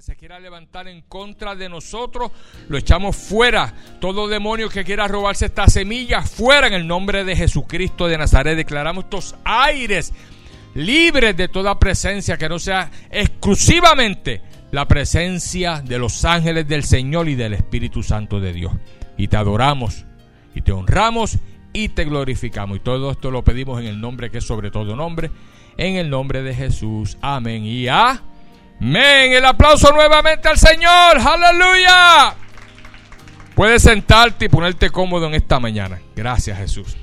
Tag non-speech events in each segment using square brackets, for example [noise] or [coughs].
se quiera levantar en contra de nosotros, lo echamos fuera. Todo demonio que quiera robarse esta semilla, fuera en el nombre de Jesucristo de Nazaret. Declaramos estos aires libres de toda presencia que no sea exclusivamente la presencia de los ángeles del Señor y del Espíritu Santo de Dios. Y te adoramos y te honramos y te glorificamos. Y todo esto lo pedimos en el nombre que es sobre todo nombre, en el nombre de Jesús. Amén. Y amén. El aplauso nuevamente al Señor. Aleluya. Puedes sentarte y ponerte cómodo en esta mañana. Gracias Jesús.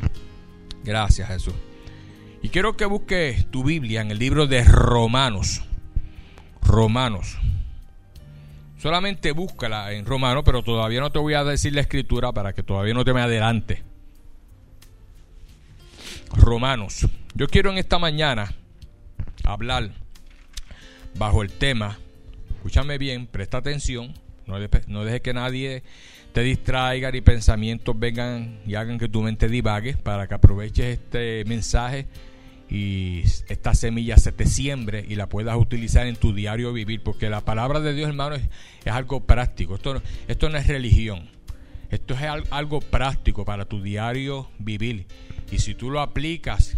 Gracias Jesús. Y quiero que busques tu Biblia en el libro de Romanos. Romanos. Solamente búscala en Romanos, pero todavía no te voy a decir la escritura para que todavía no te me adelante. Romanos. Yo quiero en esta mañana hablar bajo el tema, escúchame bien, presta atención, no, dejes que nadie te distraiga ni pensamientos vengan y hagan que tu mente divague para que aproveches este mensaje y esta semilla se te siembre y la puedas utilizar en tu diario vivir, porque la palabra de Dios, hermano, es, es algo práctico. Esto, esto no es religión. Esto es algo práctico para tu diario vivir. Y si tú lo aplicas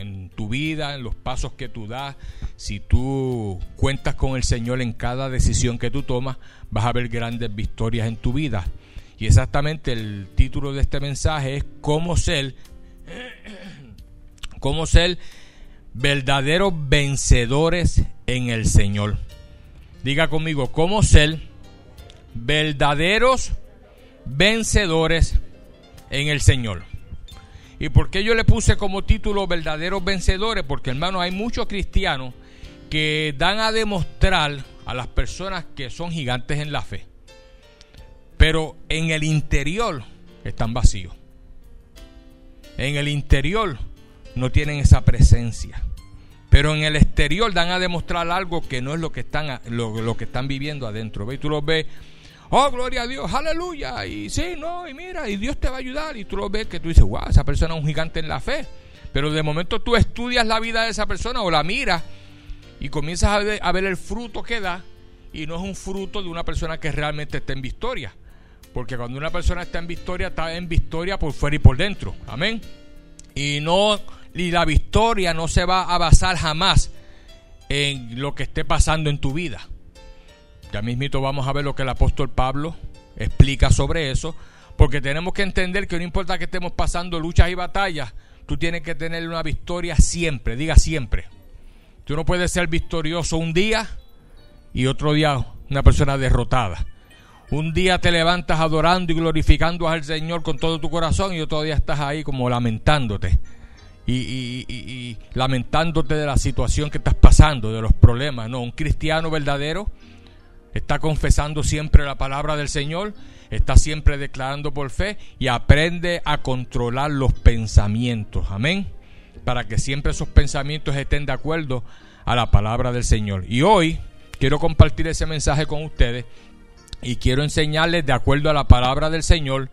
en tu vida, en los pasos que tú das, si tú cuentas con el Señor en cada decisión que tú tomas, vas a ver grandes victorias en tu vida. Y exactamente el título de este mensaje es cómo ser, [clears throat] cómo ser verdaderos vencedores en el Señor. Diga conmigo, cómo ser verdaderos vencedores en el Señor. ¿Y por qué yo le puse como título verdaderos vencedores? Porque hermano, hay muchos cristianos que dan a demostrar a las personas que son gigantes en la fe. Pero en el interior están vacíos. En el interior no tienen esa presencia. Pero en el exterior dan a demostrar algo que no es lo que están, lo, que están viviendo adentro. ¿Ve? Y tú los ves oh, gloria a Dios, aleluya, y sí, no, y mira, y Dios te va a ayudar, y tú lo ves que tú dices, wow, esa persona es un gigante en la fe, pero de momento tú estudias la vida de esa persona o la miras y comienzas a ver, a ver el fruto que da, y no es un fruto de una persona que realmente está en victoria, porque cuando una persona está en victoria, está en victoria por fuera y por dentro, amén, y no, y la victoria no se va a basar jamás en lo que esté pasando en tu vida. Ya mismito vamos a ver lo que el apóstol Pablo explica sobre eso, porque tenemos que entender que no importa que estemos pasando luchas y batallas, tú tienes que tener una victoria siempre, diga siempre. Tú no puedes ser victorioso un día y otro día una persona derrotada. Un día te levantas adorando y glorificando al Señor con todo tu corazón y otro día estás ahí como lamentándote. Y, y, lamentándote de la situación que estás pasando, de los problemas. No, un cristiano verdadero está confesando siempre la palabra del Señor, está siempre declarando por fe y aprende a controlar los pensamientos. Amén. Para que siempre esos pensamientos estén de acuerdo a la palabra del Señor. Y hoy quiero compartir ese mensaje con ustedes y quiero enseñarles de acuerdo a la palabra del Señor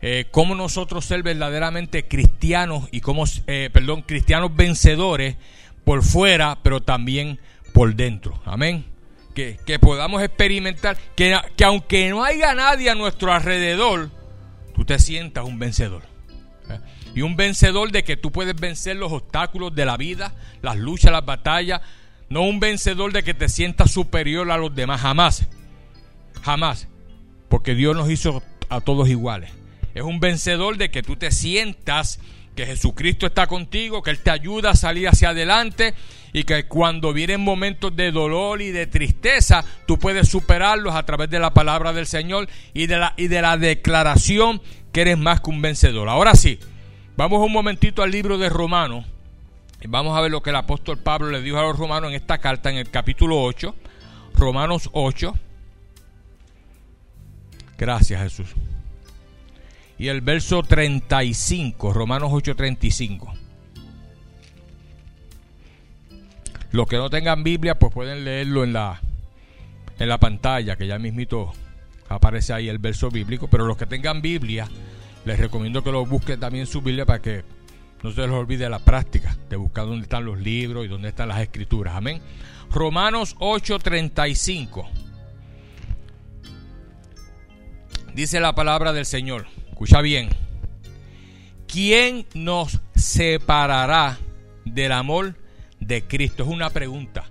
eh, cómo nosotros ser verdaderamente cristianos y cómo, eh, perdón, cristianos vencedores por fuera, pero también por dentro. Amén que, podamos experimentar, que, que, aunque no haya nadie a nuestro alrededor, tú te sientas un vencedor. ¿eh? Y un vencedor de que tú puedes vencer los obstáculos de la vida, las luchas, las batallas. No un vencedor de que te sientas superior a los demás, jamás. Jamás. Porque Dios nos hizo a todos iguales. Es un vencedor de que tú te sientas que Jesucristo está contigo, que Él te ayuda a salir hacia adelante y que cuando vienen momentos de dolor y de tristeza, tú puedes superarlos a través de la palabra del Señor y de la, y de la declaración que eres más que un vencedor. Ahora sí, vamos un momentito al libro de Romanos y vamos a ver lo que el apóstol Pablo le dijo a los romanos en esta carta en el capítulo 8, Romanos 8. Gracias Jesús y el verso 35, Romanos 8:35. Los que no tengan Biblia, pues pueden leerlo en la, en la pantalla, que ya mismito aparece ahí el verso bíblico. Pero los que tengan Biblia, les recomiendo que lo busquen también su Biblia para que no se les olvide la práctica de buscar dónde están los libros y dónde están las escrituras. Amén. Romanos 8:35. Dice la palabra del Señor. Escucha bien. ¿Quién nos separará del amor de Cristo? Es una pregunta.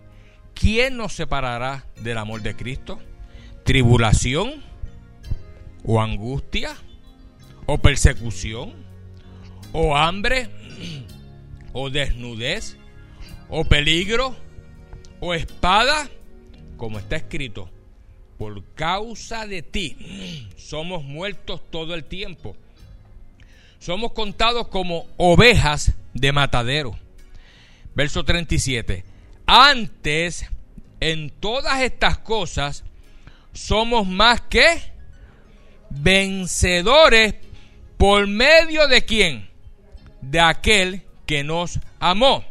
¿Quién nos separará del amor de Cristo? ¿Tribulación? ¿O angustia? ¿O persecución? ¿O hambre? ¿O desnudez? ¿O peligro? ¿O espada? Como está escrito, por causa de ti somos muertos todo el tiempo. Somos contados como ovejas de matadero. Verso 37. Antes, en todas estas cosas, somos más que vencedores por medio de quién? De aquel que nos amó.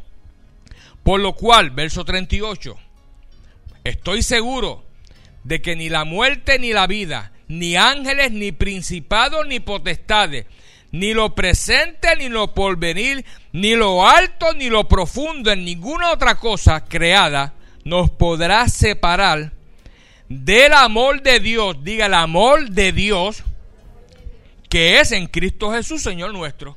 Por lo cual, verso 38, estoy seguro de que ni la muerte ni la vida, ni ángeles, ni principados, ni potestades, ni lo presente, ni lo porvenir, ni lo alto, ni lo profundo, en ninguna otra cosa creada, nos podrá separar del amor de Dios, diga el amor de Dios, que es en Cristo Jesús, Señor nuestro.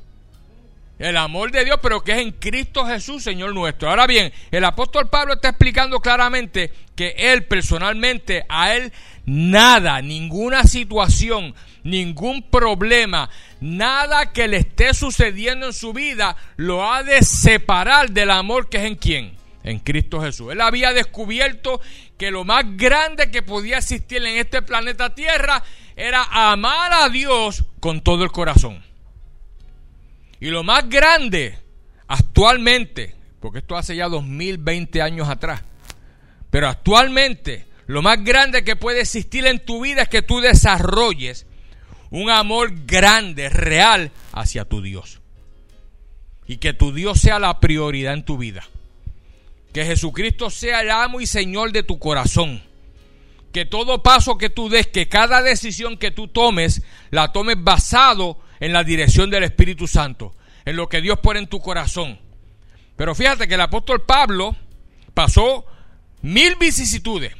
El amor de Dios, pero que es en Cristo Jesús, Señor nuestro. Ahora bien, el apóstol Pablo está explicando claramente que él personalmente, a él nada, ninguna situación, ningún problema, nada que le esté sucediendo en su vida lo ha de separar del amor que es en quién? En Cristo Jesús. Él había descubierto que lo más grande que podía existir en este planeta Tierra era amar a Dios con todo el corazón. Y lo más grande actualmente, porque esto hace ya 2020 años atrás, pero actualmente lo más grande que puede existir en tu vida es que tú desarrolles un amor grande, real hacia tu Dios. Y que tu Dios sea la prioridad en tu vida. Que Jesucristo sea el amo y Señor de tu corazón. Que todo paso que tú des, que cada decisión que tú tomes, la tomes basado en la dirección del Espíritu Santo, en lo que Dios pone en tu corazón. Pero fíjate que el apóstol Pablo pasó mil vicisitudes.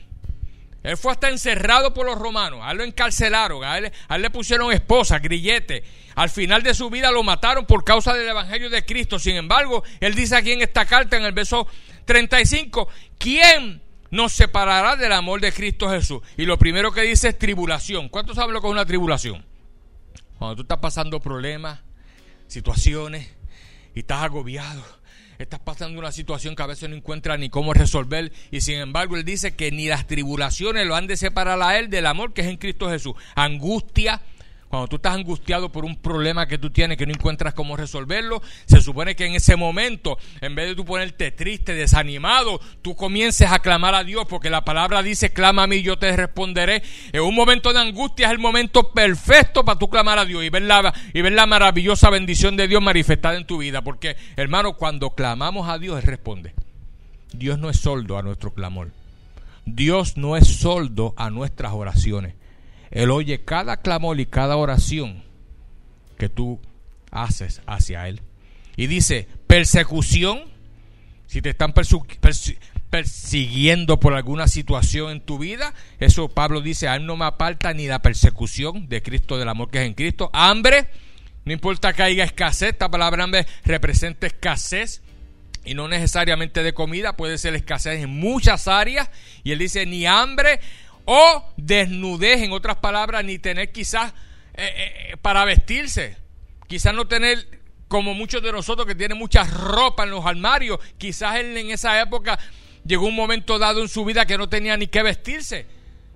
Él fue hasta encerrado por los romanos, a él lo encarcelaron, a él, le pusieron esposa, grillete. Al final de su vida lo mataron por causa del Evangelio de Cristo. Sin embargo, él dice aquí en esta carta, en el verso 35, ¿quién nos separará del amor de Cristo Jesús? Y lo primero que dice es tribulación. ¿Cuántos saben lo que es una tribulación? Cuando tú estás pasando problemas, situaciones y estás agobiado. Estás pasando una situación que a veces no encuentras ni cómo resolver y sin embargo él dice que ni las tribulaciones lo han de separar a él del amor que es en Cristo Jesús. Angustia, cuando tú estás angustiado por un problema que tú tienes que no encuentras cómo resolverlo, se supone que en ese momento, en vez de tú ponerte triste, desanimado, tú comiences a clamar a Dios, porque la palabra dice, clama a mí, yo te responderé. En un momento de angustia es el momento perfecto para tú clamar a Dios y ver la, y ver la maravillosa bendición de Dios manifestada en tu vida, porque hermano, cuando clamamos a Dios, Él responde. Dios no es soldo a nuestro clamor. Dios no es soldo a nuestras oraciones. Él oye cada clamor y cada oración que tú haces hacia Él. Y dice, persecución, si te están persiguiendo por alguna situación en tu vida, eso Pablo dice, a Él no me aparta ni la persecución de Cristo, del amor que es en Cristo. Hambre, no importa que haya escasez, esta palabra hambre representa escasez y no necesariamente de comida, puede ser escasez en muchas áreas. Y él dice, ni hambre, o desnudez, en otras palabras, ni tener quizás eh, eh, para vestirse, quizás no tener como muchos de nosotros que tienen mucha ropa en los armarios, quizás él en esa época llegó un momento dado en su vida que no tenía ni que vestirse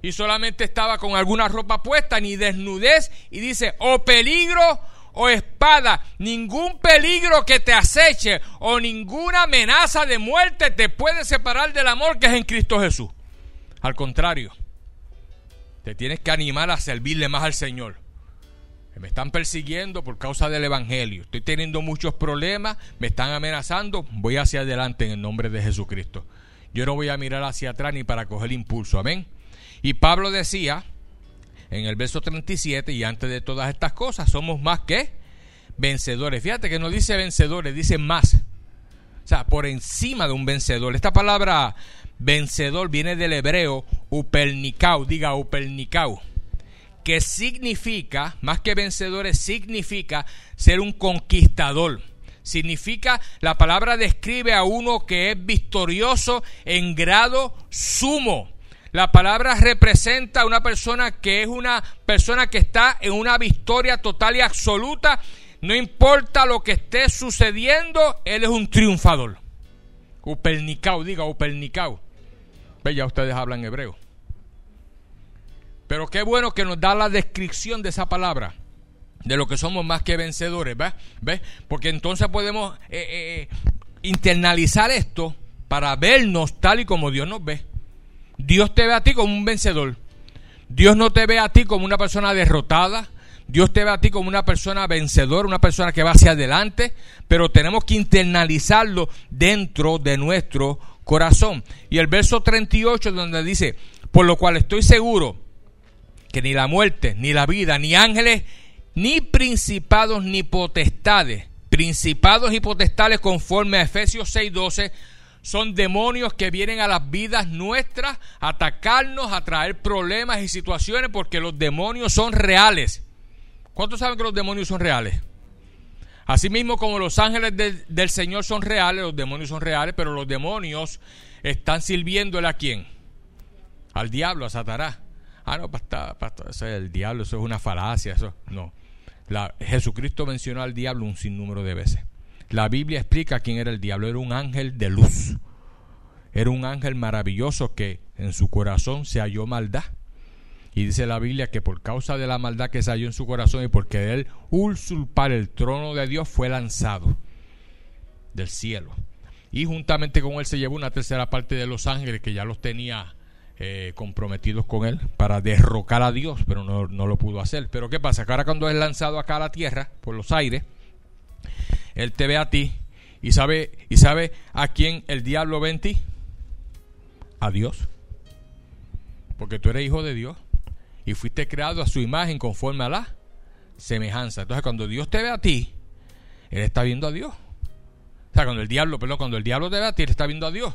y solamente estaba con alguna ropa puesta, ni desnudez, y dice, o peligro o espada, ningún peligro que te aceche o ninguna amenaza de muerte te puede separar del amor que es en Cristo Jesús. Al contrario, te tienes que animar a servirle más al Señor. Me están persiguiendo por causa del Evangelio. Estoy teniendo muchos problemas, me están amenazando. Voy hacia adelante en el nombre de Jesucristo. Yo no voy a mirar hacia atrás ni para coger impulso. Amén. Y Pablo decía en el verso 37, y antes de todas estas cosas, somos más que vencedores. Fíjate que no dice vencedores, dice más. O sea, por encima de un vencedor. Esta palabra Vencedor viene del hebreo upernicau, diga upernicau, que significa, más que vencedores, significa ser un conquistador. Significa, la palabra describe a uno que es victorioso en grado sumo. La palabra representa a una persona que es una persona que está en una victoria total y absoluta. No importa lo que esté sucediendo, él es un triunfador. Upernicao, diga Upernicao. Ya ustedes hablan hebreo. Pero qué bueno que nos da la descripción de esa palabra, de lo que somos más que vencedores, ¿ves? ¿Ves? Porque entonces podemos eh, eh, eh, internalizar esto para vernos tal y como Dios nos ve. Dios te ve a ti como un vencedor. Dios no te ve a ti como una persona derrotada. Dios te ve a ti como una persona vencedora, una persona que va hacia adelante, pero tenemos que internalizarlo dentro de nuestro corazón. Y el verso 38 donde dice, por lo cual estoy seguro que ni la muerte, ni la vida, ni ángeles, ni principados, ni potestades, principados y potestades conforme a Efesios 6:12, son demonios que vienen a las vidas nuestras a atacarnos, a traer problemas y situaciones, porque los demonios son reales. ¿Cuántos saben que los demonios son reales? Asimismo como los ángeles del Señor son reales, los demonios son reales, pero los demonios están sirviéndole a quién? Al diablo, a Satanás. Ah, no, pastor, pastor, eso es el diablo, eso es una falacia, eso no. Jesucristo mencionó al diablo un sinnúmero de veces. La Biblia explica quién era el diablo, era un ángel de luz. Era un ángel maravilloso que en su corazón se halló maldad. Y dice la Biblia que por causa de la maldad que se halló en su corazón y porque él usurpar el trono de Dios fue lanzado del cielo. Y juntamente con él se llevó una tercera parte de los ángeles que ya los tenía eh, comprometidos con él para derrocar a Dios, pero no, lo pudo hacer. Pero ¿qué pasa? Que ahora cuando es lanzado acá a la tierra, por los aires, él te ve a ti y sabe, y sabe a quién el diablo ve en ti. A Dios. Porque tú eres hijo de Dios y fuiste creado a su imagen conforme a la semejanza. Entonces cuando Dios te ve a ti, Él está viendo a Dios. O sea, cuando el diablo, perdón, cuando el diablo te ve a ti, Él está viendo a Dios.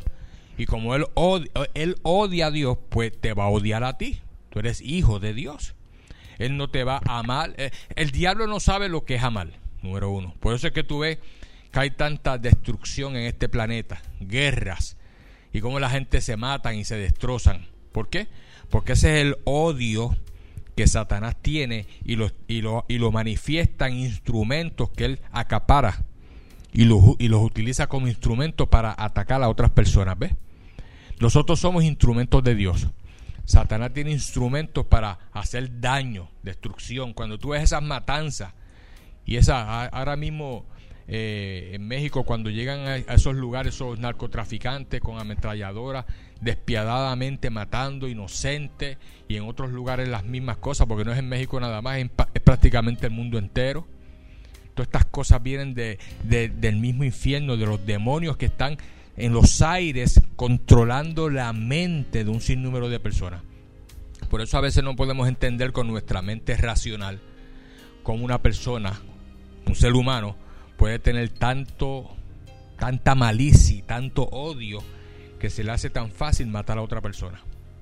Y como él odia, él odia a Dios, pues te va a odiar a ti. Tú eres hijo de Dios. Él no te va a amar. Eh, el diablo no sabe lo que es amar, número uno. Por eso es que tú ves que hay tanta destrucción en este planeta, guerras, y cómo la gente se matan y se destrozan. ¿Por qué? Porque ese es el odio que Satanás tiene y lo, y lo, y lo manifiesta en instrumentos que él acapara y los, y los utiliza como instrumentos para atacar a otras personas. ¿Ves? Nosotros somos instrumentos de Dios. Satanás tiene instrumentos para hacer daño, destrucción. Cuando tú ves esas matanzas y esa ahora mismo eh, en México cuando llegan a, esos lugares esos narcotraficantes con ametralladoras despiadadamente matando inocentes y en otros lugares las mismas cosas porque no es en México nada más es prácticamente el mundo entero Todas estas cosas vienen de, del mismo infierno, de los demonios que están en los aires controlando la mente de un sinnúmero de personas. Por eso a veces no podemos entender con nuestra mente racional cómo una persona, un ser humano, puede tener tanto, tanta malicia tanto odio que se le hace tan fácil matar a otra persona.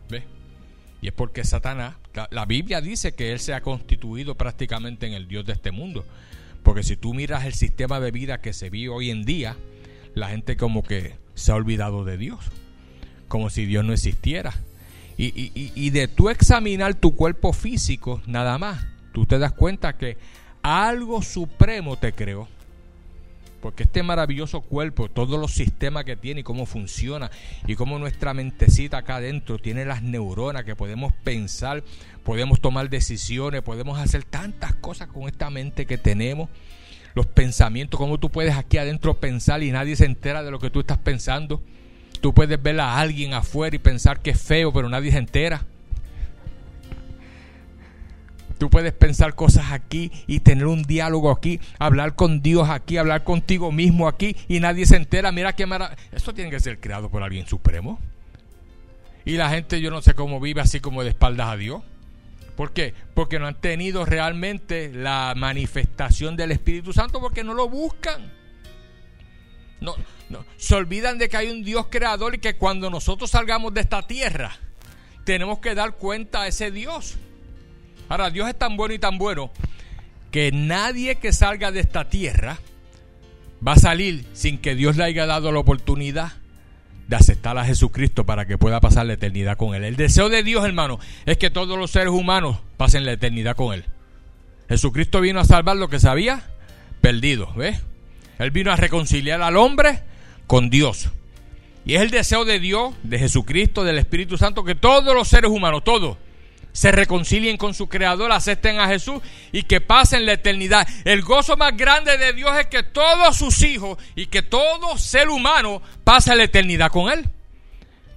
¿Ve? Y es porque Satanás, la Biblia dice que él se ha constituido prácticamente en el Dios de este mundo. Porque si tú miras el sistema de vida que se vive hoy en día, la gente como que se ha olvidado de Dios, como si Dios no existiera. Y, de tú examinar tu cuerpo físico, nada más, tú te das cuenta que algo supremo te creó. Porque este maravilloso cuerpo, todos los sistemas que tiene y cómo funciona, y cómo nuestra mentecita acá adentro tiene las neuronas que podemos pensar, podemos tomar decisiones, podemos hacer tantas cosas con esta mente que tenemos. Los pensamientos, cómo tú puedes aquí adentro pensar y nadie se entera de lo que tú estás pensando. Tú puedes ver a alguien afuera y pensar que es feo, pero nadie se entera. Tú puedes pensar cosas aquí y tener un diálogo aquí, hablar con Dios aquí, hablar contigo mismo aquí y nadie se entera. Mira qué maravilla. Esto tiene que ser creado por alguien supremo. Y la gente, yo no sé cómo vive así como de espaldas a Dios. ¿Por qué? Porque no han tenido realmente la manifestación del Espíritu Santo porque no lo buscan. No, no, se olvidan de que hay un Dios creador y que cuando nosotros salgamos de esta tierra tenemos que dar cuenta a ese Dios Ahora, Dios es tan bueno y tan bueno que nadie que salga de esta tierra va a salir sin que Dios le haya dado la oportunidad de aceptar a Jesucristo para que pueda pasar la eternidad con Él. El deseo de Dios, hermano, es que todos los seres humanos pasen la eternidad con Él. Jesucristo vino a salvar lo que se había perdido, ¿ves? Él vino a reconciliar al hombre con Dios. Y es el deseo de Dios, de Jesucristo, del Espíritu Santo, que todos los seres humanos, todos, se reconcilien con su Creador, acepten a Jesús y que pasen la eternidad. El gozo más grande de Dios es que todos sus hijos y que todo ser humano pase la eternidad con Él.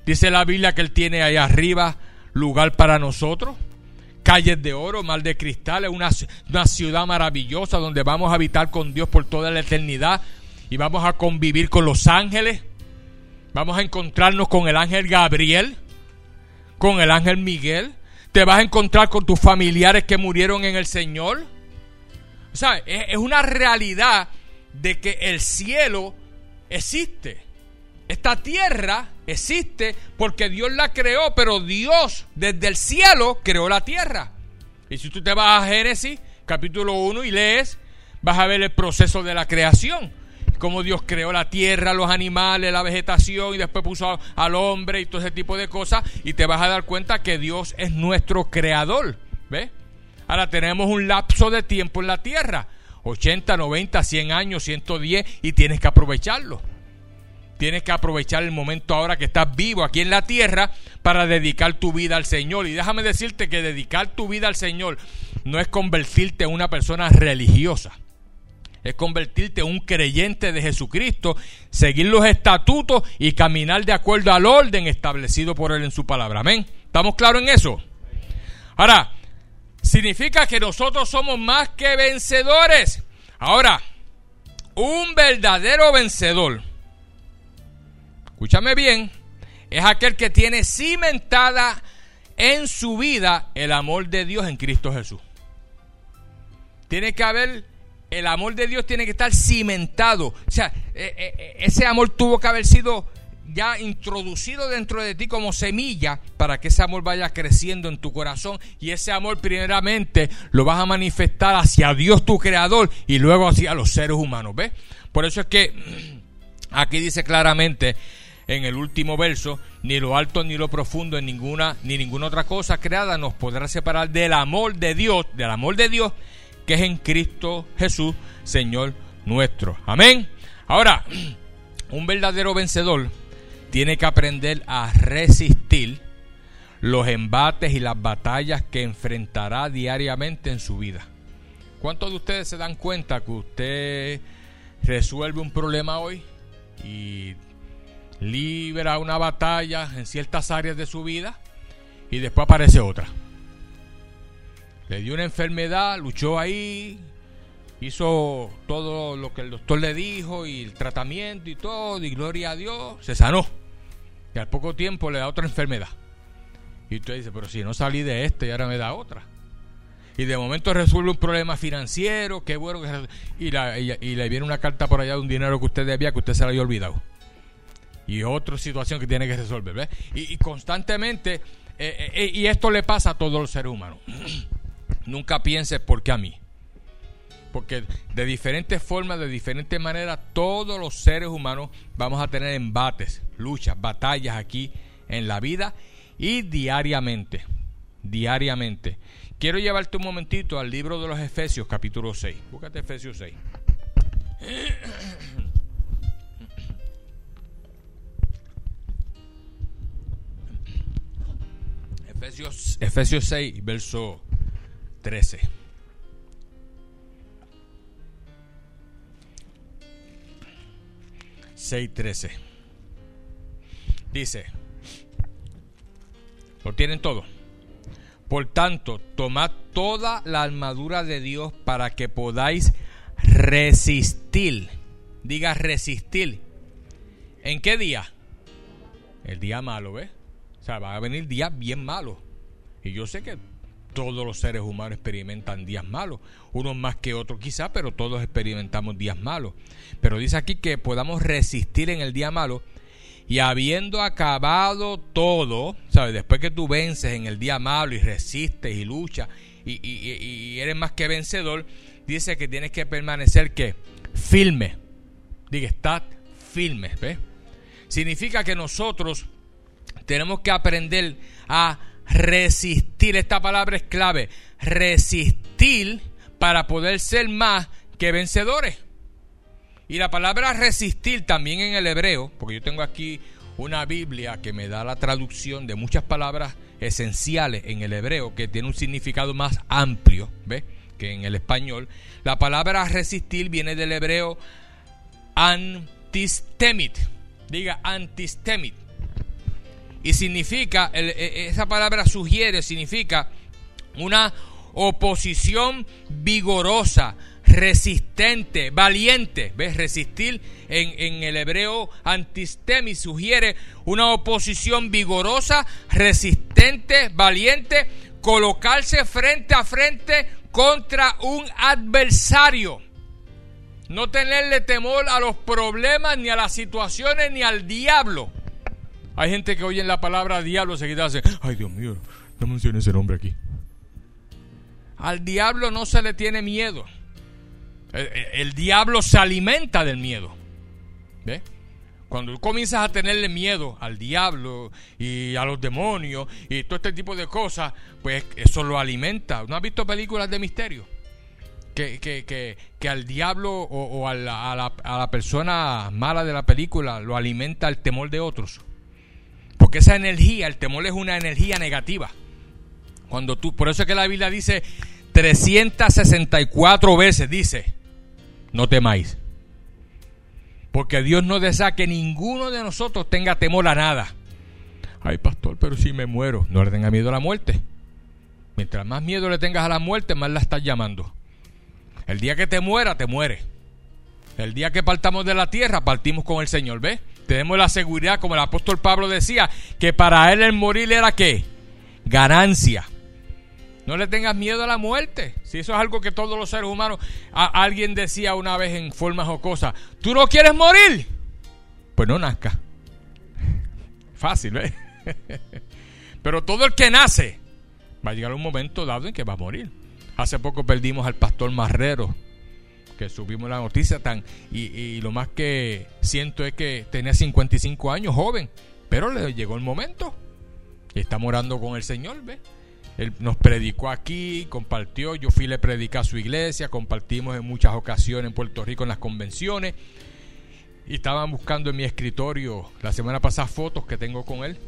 Dice la Biblia que Él tiene ahí arriba lugar para nosotros. Calles de oro, mar de cristal, una, una ciudad maravillosa donde vamos a habitar con Dios por toda la eternidad y vamos a convivir con los ángeles. Vamos a encontrarnos con el ángel Gabriel, con el ángel Miguel, te vas a encontrar con tus familiares que murieron en el Señor. O sea, es, una realidad de que el cielo existe. Esta tierra existe porque Dios la creó, pero Dios desde el cielo creó la tierra. Y si tú te vas a Génesis, capítulo 1, y lees, vas a ver el proceso de la creación cómo Dios creó la tierra, los animales, la vegetación y después puso al hombre y todo ese tipo de cosas y te vas a dar cuenta que Dios es nuestro creador, ¿ves? Ahora tenemos un lapso de tiempo en la tierra, 80, 90, 100 años, 110 y tienes que aprovecharlo. Tienes que aprovechar el momento ahora que estás vivo aquí en la tierra para dedicar tu vida al Señor. Y déjame decirte que dedicar tu vida al Señor no es convertirte en una persona religiosa es convertirte en un creyente de Jesucristo, seguir los estatutos y caminar de acuerdo al orden establecido por Él en su palabra. Amén. ¿Estamos claros en eso? Ahora, significa que nosotros somos más que vencedores. Ahora, un verdadero vencedor, escúchame bien, es aquel que tiene cimentada en su vida el amor de Dios en Cristo Jesús. Tiene que haber el amor de Dios tiene que estar cimentado. O sea, eh, eh, eh, ese amor tuvo que haber sido ya introducido dentro de ti como semilla para que ese amor vaya creciendo en tu corazón y ese amor primeramente lo vas a manifestar hacia Dios tu creador y luego hacia los seres humanos, ¿ves? Por eso es que [clears throat] aquí dice claramente en el último verso, ni lo alto ni lo profundo en ninguna ni ninguna otra cosa creada nos podrá separar del amor de Dios, del amor de Dios que es en Cristo Jesús, Señor nuestro. Amén. Ahora, [clears throat] un verdadero vencedor tiene que aprender a resistir los embates y las batallas que enfrentará diariamente en su vida. ¿Cuántos de ustedes se dan cuenta que usted resuelve un problema hoy y libra una batalla en ciertas áreas de su vida y después aparece otra? Le dio una enfermedad, luchó ahí, hizo todo lo que el doctor le dijo y el tratamiento y todo, y gloria a Dios, se sanó. Y al poco tiempo le da otra enfermedad. Y usted dice, pero si no salí de este y ahora me da otra. Y de momento resuelve un problema financiero, qué bueno que y, y, le viene una carta por allá de un dinero que usted debía que usted se lo había olvidado. Y otra situación que tiene que resolver. ¿ves? Y, constantemente, eh, eh, eh, y esto le pasa a todos los seres humanos. [clears throat] Nunca pienses por qué a mí. Porque de diferentes formas, de diferentes maneras, todos los seres humanos vamos a tener embates, luchas, batallas aquí en la vida y diariamente. Diariamente. Quiero llevarte un momentito al libro de los Efesios, capítulo 6. Búscate Efesios 6. [coughs] Efesios, Efesios 6, verso 13. Seis trece. Dice, lo tienen todo. Por tanto, tomad toda la armadura de Dios para que podáis resistir. Diga resistir. ¿En qué día? El día malo, ¿ves? O sea, va a venir días bien malos. Y yo sé que todos los seres humanos experimentan días malos, unos más que otros quizá, pero todos experimentamos días malos. Pero dice aquí que podamos resistir en el día malo y habiendo acabado todo, ¿sabes? Después que tú vences en el día malo y resistes y luchas y, eres más que vencedor, dice que tienes que permanecer que firme. Diga, está firme, ¿ves? Significa que nosotros tenemos que aprender a resistir. Esta palabra es clave. Resistir para poder ser más que vencedores. Y la palabra resistir también en el hebreo, porque yo tengo aquí una Biblia que me da la traducción de muchas palabras esenciales en el hebreo que tiene un significado más amplio, ¿ves? Que en el español. La palabra resistir viene del hebreo antistemit. Diga antistemit. Y significa, e, e, esa palabra sugiere, significa una oposición vigorosa, resistente, valiente. ¿Ves? Resistir en, el hebreo antistemi sugiere una oposición vigorosa, resistente, valiente, colocarse frente a frente contra un adversario. No tenerle temor a los problemas, ni a las situaciones, ni al diablo. Hay gente que oye la palabra diablo seguida hace, ay Dios mío, no mencione ese nombre aquí. Al diablo no se le tiene miedo. El, diablo se alimenta del miedo. ¿Ve? Cuando tú comienzas a tenerle miedo al diablo y a los demonios y todo este tipo de cosas, pues eso lo alimenta. ¿No has visto películas de misterio? Que, que, que, que al diablo o, a, la, a, la, a, la, persona mala de la película lo alimenta el temor de otros. Porque esa energía, el temor es una energía negativa. Cuando tú, por eso es que la Biblia dice 364 veces, dice, no temáis. Porque Dios no desea que ninguno de nosotros tenga temor a nada. Ay, pastor, pero si me muero, no le tenga miedo a la muerte. Mientras más miedo le tengas a la muerte, más la estás llamando. El día que te muera, te muere. El día que partamos de la tierra, partimos con el Señor, ¿ves? Tenemos la seguridad, como el apóstol Pablo decía, que para él el morir era qué? Ganancia. No le tengas miedo a la muerte. Si eso es algo que todos los seres humanos. alguien decía una vez en forma jocosa: ¿Tú no quieres morir? Pues no nazca. [laughs] Fácil, ¿eh? [laughs] Pero todo el que nace va a llegar un momento dado en que va a morir. Hace poco perdimos al pastor Marrero, que subimos la noticia tan. Y, lo más que siento es que tenía 55 años, joven. Pero le llegó el momento. Y está morando con el Señor, ¿ves? Él nos predicó aquí, compartió, yo fui le predicar a su iglesia, compartimos en muchas ocasiones en Puerto Rico en las convenciones. Y estaban buscando en mi escritorio la semana pasada fotos que tengo con él.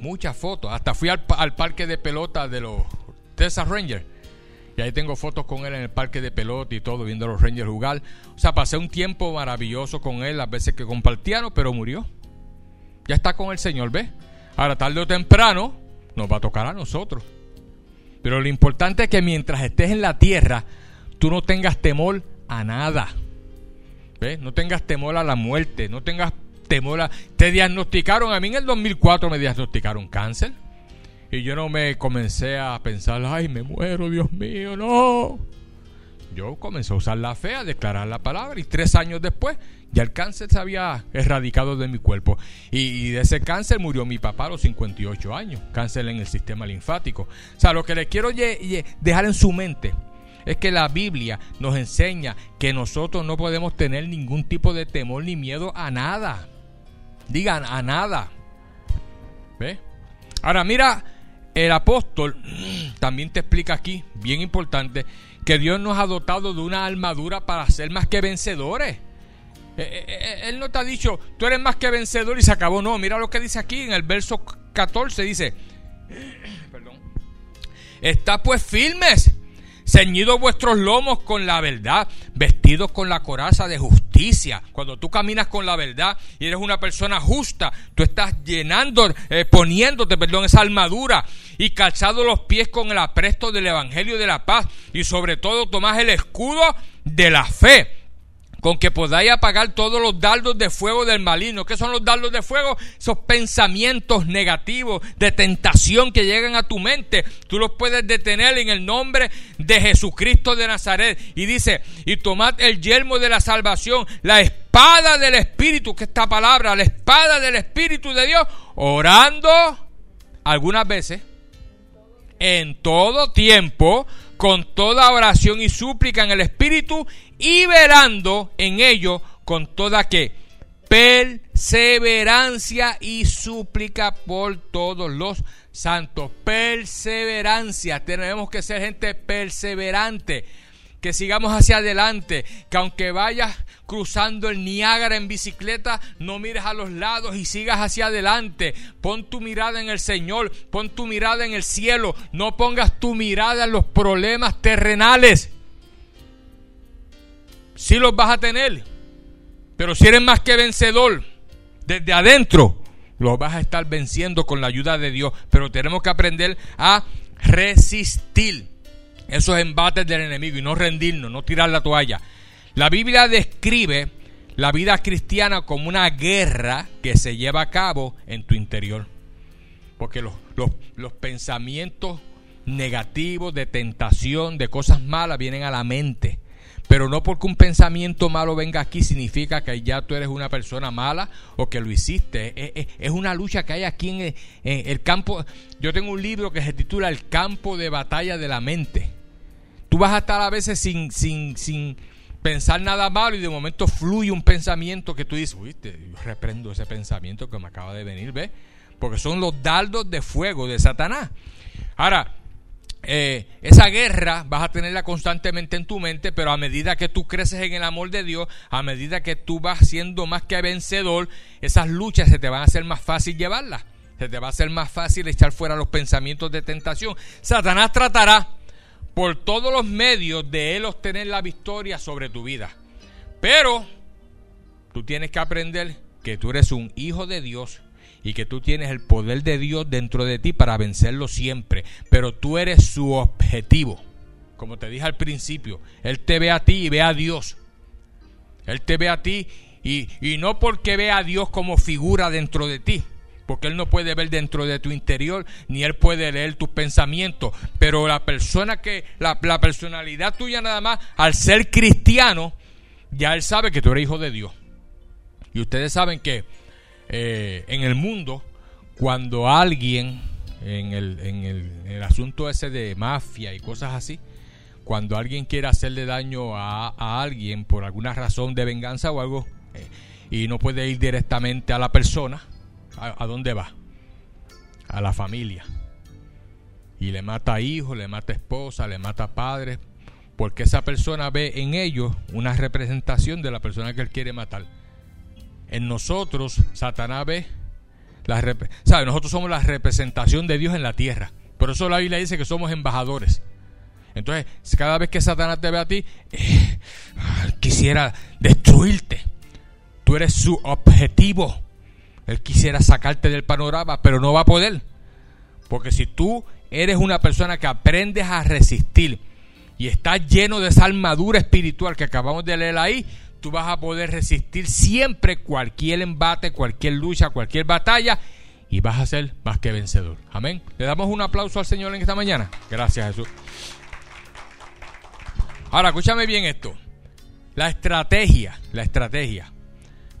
Muchas fotos. Hasta fui al, parque de pelota de los Texas Rangers. Y ahí tengo fotos con él en el parque de pelota y todo, viendo a los Rangers jugar. O sea, pasé un tiempo maravilloso con él, las veces que compartíamos, pero murió. Ya está con el Señor, ¿ves? Ahora, tarde o temprano, nos va a tocar a nosotros. Pero lo importante es que mientras estés en la tierra, tú no tengas temor a nada. ¿Ves? No tengas temor a la muerte, no tengas temor a... Te diagnosticaron, a mí en el 2004 me diagnosticaron cáncer. Y yo no me comencé a pensar, ay, me muero, Dios mío, no. Yo comencé a usar la fe, a declarar la palabra y tres años después ya el cáncer se había erradicado de mi cuerpo. Y, de ese cáncer murió mi papá a los 58 años. Cáncer en el sistema linfático. O sea, lo que les quiero dejar en su mente es que la Biblia nos enseña que nosotros no podemos tener ningún tipo de temor ni miedo a nada. Digan, a nada. ¿Ve? Ahora mira, el apóstol también te explica aquí, bien importante, que Dios nos ha dotado de una armadura para ser más que vencedores. Eh, eh, eh, él no te ha dicho, tú eres más que vencedor y se acabó. No, mira lo que dice aquí en el verso 14. Dice, [clears throat] perdón, está pues firmes, ceñidos vuestros lomos con la verdad, vestidos con la coraza de justicia. Cuando tú caminas con la verdad y eres una persona justa, tú estás llenando, poniéndote, perdón, esa armadura y calzado los pies con el apresto del Evangelio de la paz y sobre todo tomás el escudo de la fe con que podáis apagar todos los dardos de fuego del maligno. ¿Qué son los dardos de fuego? Esos pensamientos negativos de tentación que llegan a tu mente. Tú los puedes detener en el nombre de Jesucristo de Nazaret. Y dice, y tomad el yelmo de la salvación, la espada del Espíritu, que esta palabra, la espada del Espíritu de Dios, orando algunas veces, en todo tiempo, con toda oración y súplica en el Espíritu y velando en ello con toda que perseverancia y súplica por todos los santos. Perseverancia. Tenemos que ser gente perseverante. Que sigamos hacia adelante. Que aunque vayas cruzando el Niágara en bicicleta, no mires a los lados y sigas hacia adelante. Pon tu mirada en el Señor. Pon tu mirada en el cielo. No pongas tu mirada en los problemas terrenales sí los vas a tener. Pero si eres más que vencedor, desde adentro, los vas a estar venciendo con la ayuda de Dios. Pero tenemos que aprender a resistir esos embates del enemigo y no rendirnos, no tirar la toalla. La Biblia describe la vida cristiana como una guerra que se lleva a cabo en tu interior. Porque los, los, los pensamientos negativos, de tentación, de cosas malas, vienen a la mente. Pero no porque un pensamiento malo venga aquí significa que ya tú eres una persona mala o que lo hiciste. Es, una lucha que hay aquí en el, campo. Yo tengo un libro que se titula El campo de batalla de la mente. Tú vas a estar a veces sin, sin, sin pensar nada malo y de momento fluye un pensamiento que tú dices, uy, yo reprendo ese pensamiento que me acaba de venir, ¿ves? Porque son los dardos de fuego de Satanás. Ahora, eh, esa guerra vas a tenerla constantemente en tu mente, pero a medida que tú creces en el amor de Dios, a medida que tú vas siendo más que vencedor, esas luchas se te van a hacer más fácil llevarlas. Se te va a hacer más fácil echar fuera los pensamientos de tentación. Satanás tratará por todos los medios de él obtener la victoria sobre tu vida. Pero tú tienes que aprender que tú eres un hijo de Dios y que tú tienes el poder de Dios dentro de ti para vencerlo siempre, pero tú eres su objetivo. Como te dije al principio, Él te ve a ti y ve a Dios. Él te ve a ti y, y no porque ve a Dios como figura dentro de ti, porque Él no puede ver dentro de tu interior, ni Él puede leer tus pensamientos, pero la persona que, la, la personalidad tuya nada más, al ser cristiano, ya Él sabe que tú eres hijo de Dios. Y ustedes saben que eh, en el mundo, cuando alguien, en el, en, el, asunto ese de mafia y cosas así, cuando alguien quiere hacerle daño a, alguien por alguna razón de venganza o algo, eh, y no puede ir directamente a la persona, ¿a, ¿a dónde va? A la familia. Y le mata hijos, le mata esposa, le mata padres, porque esa persona ve en ellos una representación de la persona que él quiere matar en nosotros, Satanás ve, la, ¿sabe? Nosotros somos la representación de Dios en la tierra. Por eso la Biblia dice que somos embajadores. Entonces, cada vez que Satanás te ve a ti, eh, quisiera destruirte. Tú eres su objetivo. Él quisiera sacarte del panorama, pero no va a poder. Porque si tú eres una persona que aprendes a resistir y estás lleno de esa armadura espiritual que acabamos de leer ahí, tú vas a poder resistir siempre cualquier embate, cualquier lucha, cualquier batalla y vas a ser más que vencedor. Amén. Le damos un aplauso al Señor en esta mañana. Gracias Jesús. Ahora, escúchame bien esto. La estrategia, la estrategia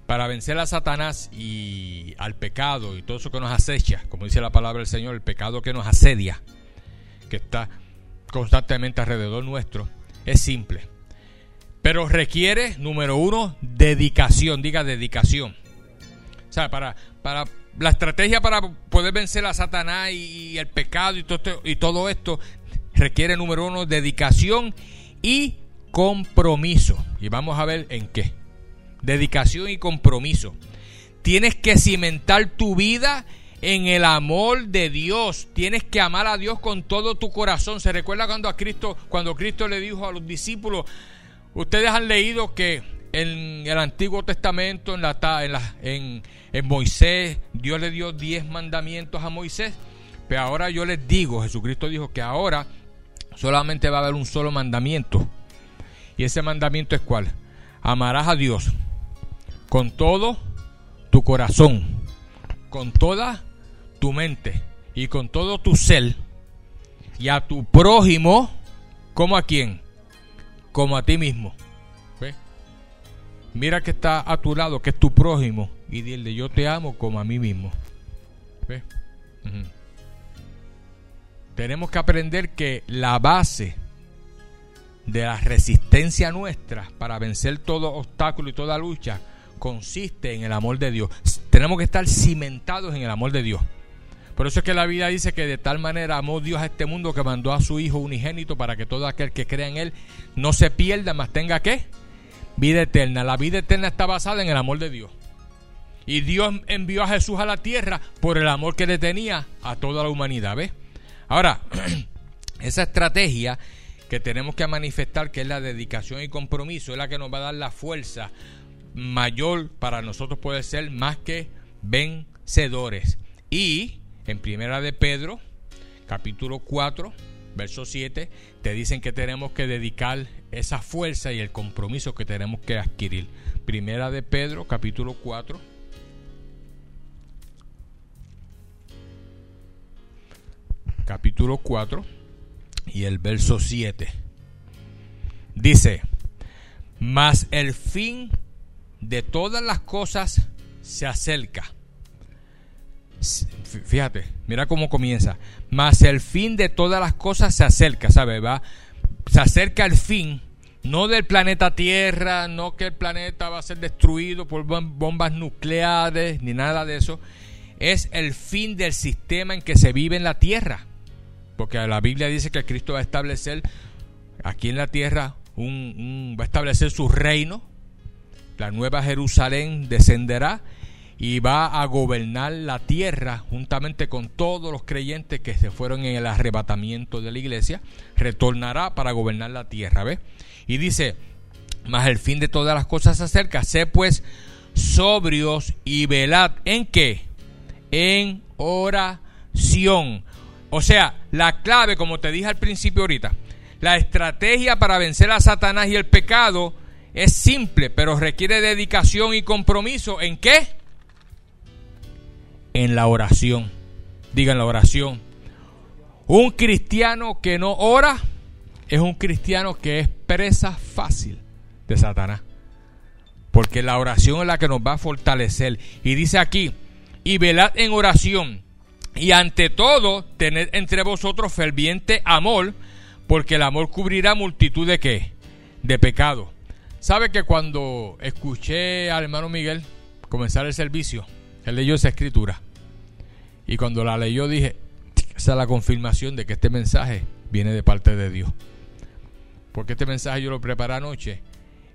para vencer a Satanás y al pecado y todo eso que nos acecha, como dice la palabra del Señor, el pecado que nos asedia, que está constantemente alrededor nuestro, es simple. Pero requiere, número uno, dedicación, diga dedicación. O sea, para, para la estrategia para poder vencer a Satanás y, el pecado y todo, y todo esto requiere, número uno, dedicación y compromiso. Y vamos a ver en qué. Dedicación y compromiso. Tienes que cimentar tu vida en el amor de Dios. Tienes que amar a Dios con todo tu corazón. Se recuerda cuando a Cristo, cuando Cristo le dijo a los discípulos, Ustedes han leído que en el Antiguo Testamento, en, la, en, en, Moisés, Dios le dio diez mandamientos a Moisés. Pero ahora yo les digo, Jesucristo dijo que ahora solamente va a haber un solo mandamiento. Y ese mandamiento es cuál? amarás a Dios con todo tu corazón, con toda tu mente y con todo tu ser y a tu prójimo como a quién, como a ti mismo. Mira que está a tu lado, que es tu prójimo, y dile yo te amo como a mí mismo. Tenemos que aprender que la base de la resistencia nuestra para vencer todo obstáculo y toda lucha consiste en el amor de Dios. Tenemos que estar cimentados en el amor de Dios. Por eso es que la Biblia dice que de tal manera amó Dios a este mundo que mandó a su Hijo unigénito para que todo aquel que crea en Él no se pierda, mas tenga que vida eterna. La vida eterna está basada en el amor de Dios. Y Dios envió a Jesús a la tierra por el amor que le tenía a toda la humanidad. ¿Ves? Ahora, [clears throat] esa estrategia que tenemos que manifestar, que es la dedicación y compromiso, es la que nos va a dar la fuerza mayor para nosotros poder ser más que vencedores. Y en Primera de Pedro, capítulo 4, verso 7, te dicen que tenemos que dedicar esa fuerza y el compromiso que tenemos que adquirir. Primera de Pedro, capítulo 4. Capítulo 4 y el verso 7. Dice, mas el fin de todas las cosas se acerca. Fíjate, mira cómo comienza. Mas el fin de todas las cosas se acerca, ¿sabes? Va, se acerca el fin, no del planeta Tierra, no que el planeta va a ser destruido por bombas nucleares, ni nada de eso. Es el fin del sistema en que se vive en la Tierra. Porque la Biblia dice que Cristo va a establecer aquí en la Tierra, un, va a establecer su reino la nueva Jerusalén descenderá y va a gobernar la tierra juntamente con todos los creyentes que se fueron en el arrebatamiento de la iglesia, retornará para gobernar la tierra, ¿ves? Y dice, mas el fin de todas las cosas se acerca, sé pues sobrios y velad en qué? En oración. O sea, la clave, como te dije al principio ahorita, la estrategia para vencer a Satanás y el pecado es simple, pero requiere dedicación y compromiso. ¿En qué? En la oración. Digan la oración. Un cristiano que no ora es un cristiano que es presa fácil de Satanás. Porque la oración es la que nos va a fortalecer. Y dice aquí, y velad en oración. Y ante todo, tened entre vosotros ferviente amor, porque el amor cubrirá multitud de qué? De pecados. ¿Sabe que cuando escuché al hermano Miguel comenzar el servicio, él leyó esa escritura? Y cuando la leyó dije, esa es la confirmación de que este mensaje viene de parte de Dios. Porque este mensaje yo lo preparé anoche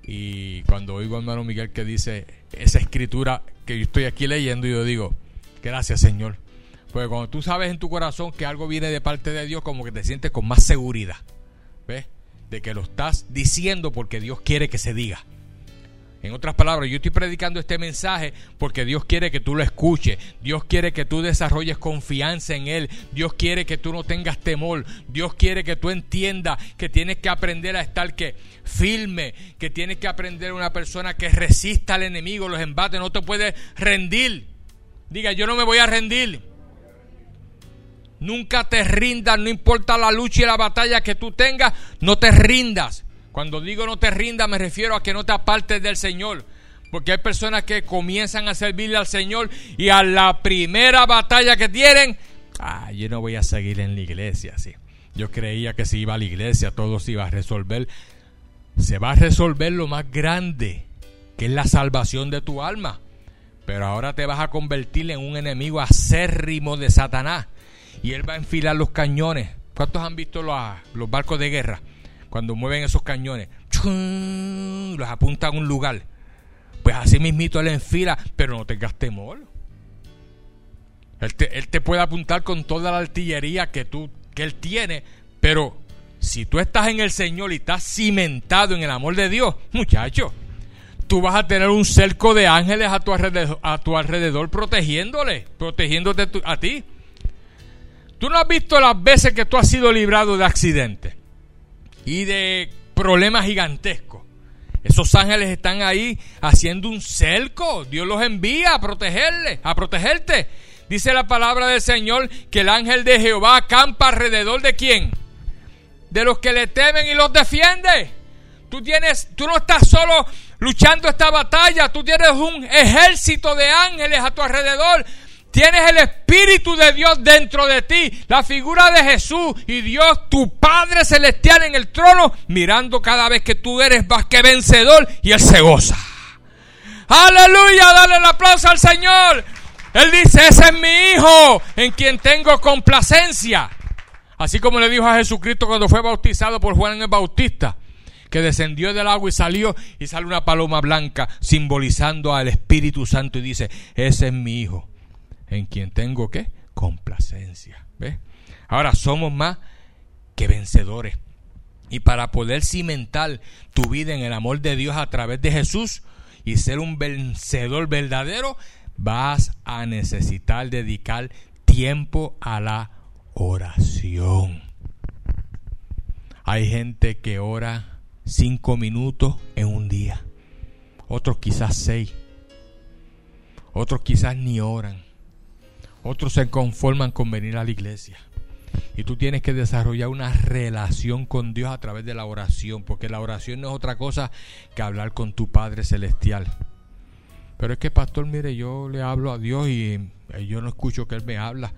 y cuando oigo al hermano Miguel que dice esa escritura que yo estoy aquí leyendo, yo digo, gracias Señor. Porque cuando tú sabes en tu corazón que algo viene de parte de Dios, como que te sientes con más seguridad. ¿Ves? de que lo estás diciendo porque Dios quiere que se diga. En otras palabras, yo estoy predicando este mensaje porque Dios quiere que tú lo escuches. Dios quiere que tú desarrolles confianza en Él. Dios quiere que tú no tengas temor. Dios quiere que tú entiendas que tienes que aprender a estar que firme, que tienes que aprender una persona que resista al enemigo, los embates. No te puedes rendir. Diga, yo no me voy a rendir. Nunca te rindas, no importa la lucha y la batalla que tú tengas, no te rindas. Cuando digo no te rindas me refiero a que no te apartes del Señor. Porque hay personas que comienzan a servirle al Señor y a la primera batalla que tienen, ah, yo no voy a seguir en la iglesia. Sí. Yo creía que si iba a la iglesia todo se iba a resolver. Se va a resolver lo más grande, que es la salvación de tu alma. Pero ahora te vas a convertir en un enemigo acérrimo de Satanás y él va a enfilar los cañones. ¿Cuántos han visto los, los barcos de guerra? Cuando mueven esos cañones, los apunta a un lugar. Pues así mismito él enfila, pero no tengas temor. Él te, él te puede apuntar con toda la artillería que, tú, que él tiene, pero si tú estás en el Señor y estás cimentado en el amor de Dios, muchacho, tú vas a tener un cerco de ángeles a tu alrededor, a tu alrededor protegiéndole, protegiéndote a ti. Tú no has visto las veces que tú has sido librado de accidentes y de problemas gigantescos. Esos ángeles están ahí haciendo un cerco. Dios los envía a protegerle, a protegerte. Dice la palabra del Señor que el ángel de Jehová acampa alrededor de quién? De los que le temen y los defiende. Tú tienes, tú no estás solo luchando esta batalla, tú tienes un ejército de ángeles a tu alrededor. Tienes el Espíritu de Dios dentro de ti, la figura de Jesús y Dios, tu Padre Celestial en el trono, mirando cada vez que tú eres más que vencedor y Él se goza. Aleluya, dale el aplauso al Señor. Él dice, ese es mi Hijo en quien tengo complacencia. Así como le dijo a Jesucristo cuando fue bautizado por Juan el Bautista que descendió del agua y salió y sale una paloma blanca simbolizando al Espíritu Santo y dice, ese es mi hijo, en quien tengo que complacencia. ¿Ves? Ahora somos más que vencedores. Y para poder cimentar tu vida en el amor de Dios a través de Jesús y ser un vencedor verdadero, vas a necesitar dedicar tiempo a la oración. Hay gente que ora cinco minutos en un día. Otros quizás seis. Otros quizás ni oran. Otros se conforman con venir a la iglesia. Y tú tienes que desarrollar una relación con Dios a través de la oración, porque la oración no es otra cosa que hablar con tu Padre Celestial. Pero es que, pastor, mire, yo le hablo a Dios y yo no escucho que Él me habla.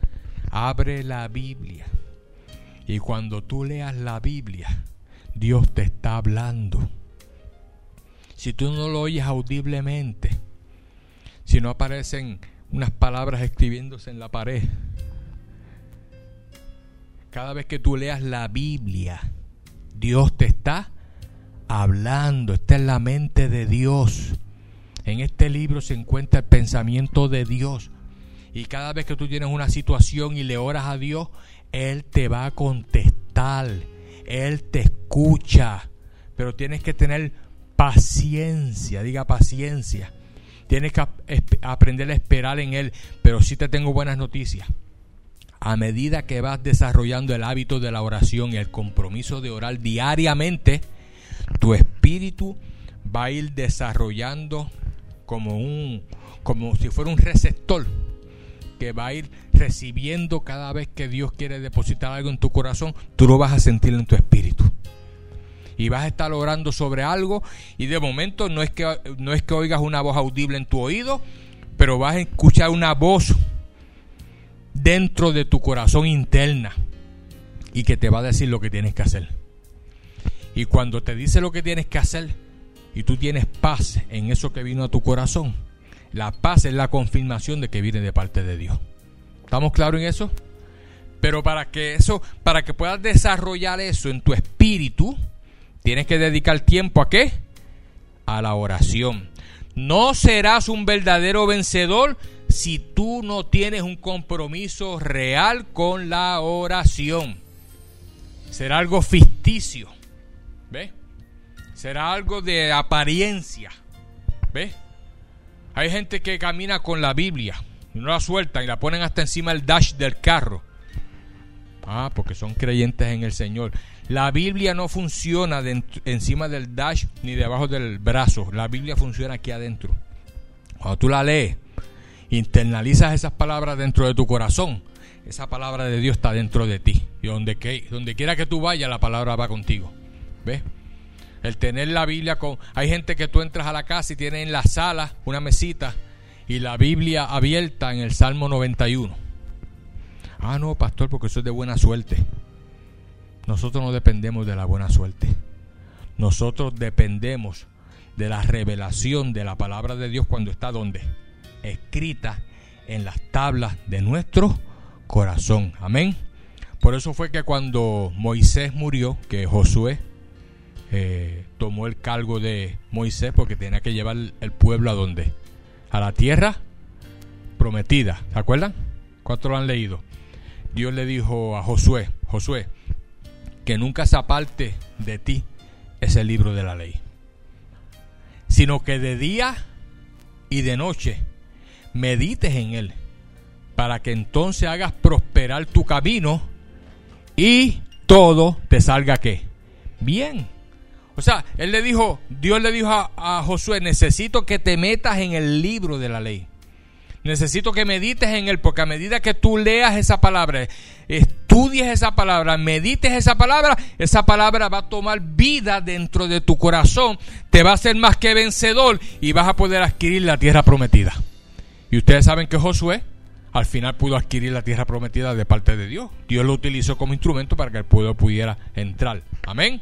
Abre la Biblia. Y cuando tú leas la Biblia, Dios te está hablando. Si tú no lo oyes audiblemente, si no aparecen unas palabras escribiéndose en la pared, cada vez que tú leas la Biblia, Dios te está hablando, está en la mente de Dios. En este libro se encuentra el pensamiento de Dios. Y cada vez que tú tienes una situación y le oras a Dios, Él te va a contestar. Él te escucha, pero tienes que tener paciencia, diga paciencia. Tienes que aprender a esperar en Él, pero sí te tengo buenas noticias. A medida que vas desarrollando el hábito de la oración y el compromiso de orar diariamente, tu espíritu va a ir desarrollando como un como si fuera un receptor que va a ir recibiendo cada vez que Dios quiere depositar algo en tu corazón, tú lo vas a sentir en tu espíritu. Y vas a estar orando sobre algo y de momento no es que no es que oigas una voz audible en tu oído, pero vas a escuchar una voz dentro de tu corazón interna y que te va a decir lo que tienes que hacer. Y cuando te dice lo que tienes que hacer y tú tienes paz en eso que vino a tu corazón, la paz es la confirmación de que viene de parte de Dios. ¿Estamos claros en eso? Pero para que eso, para que puedas desarrollar eso en tu espíritu, tienes que dedicar tiempo a qué? A la oración. No serás un verdadero vencedor si tú no tienes un compromiso real con la oración. Será algo ficticio. ¿Ves? Será algo de apariencia. ¿Ves? Hay gente que camina con la Biblia y no la sueltan y la ponen hasta encima del dash del carro. Ah, porque son creyentes en el Señor. La Biblia no funciona encima del dash ni debajo del brazo. La Biblia funciona aquí adentro. Cuando tú la lees, internalizas esas palabras dentro de tu corazón. Esa palabra de Dios está dentro de ti. Y donde, donde quiera que tú vayas, la palabra va contigo. ¿Ves? El tener la Biblia con... Hay gente que tú entras a la casa y tiene en la sala una mesita y la Biblia abierta en el Salmo 91. Ah, no, pastor, porque eso es de buena suerte. Nosotros no dependemos de la buena suerte. Nosotros dependemos de la revelación de la palabra de Dios cuando está donde? Escrita en las tablas de nuestro corazón. Amén. Por eso fue que cuando Moisés murió, que Josué eh, tomó el cargo de Moisés porque tenía que llevar el pueblo a donde? A la tierra prometida. ¿Se acuerdan? ¿Cuántos lo han leído? Dios le dijo a Josué, Josué, que nunca se aparte de ti ese libro de la ley, sino que de día y de noche medites en él, para que entonces hagas prosperar tu camino y todo te salga que bien. O sea, él le dijo, Dios le dijo a, Josué, necesito que te metas en el libro de la ley. Necesito que medites en él, porque a medida que tú leas esa palabra, estudies esa palabra, medites esa palabra, esa palabra va a tomar vida dentro de tu corazón, te va a hacer más que vencedor y vas a poder adquirir la tierra prometida. Y ustedes saben que Josué al final pudo adquirir la tierra prometida de parte de Dios. Dios lo utilizó como instrumento para que el pueblo pudiera entrar. Amén.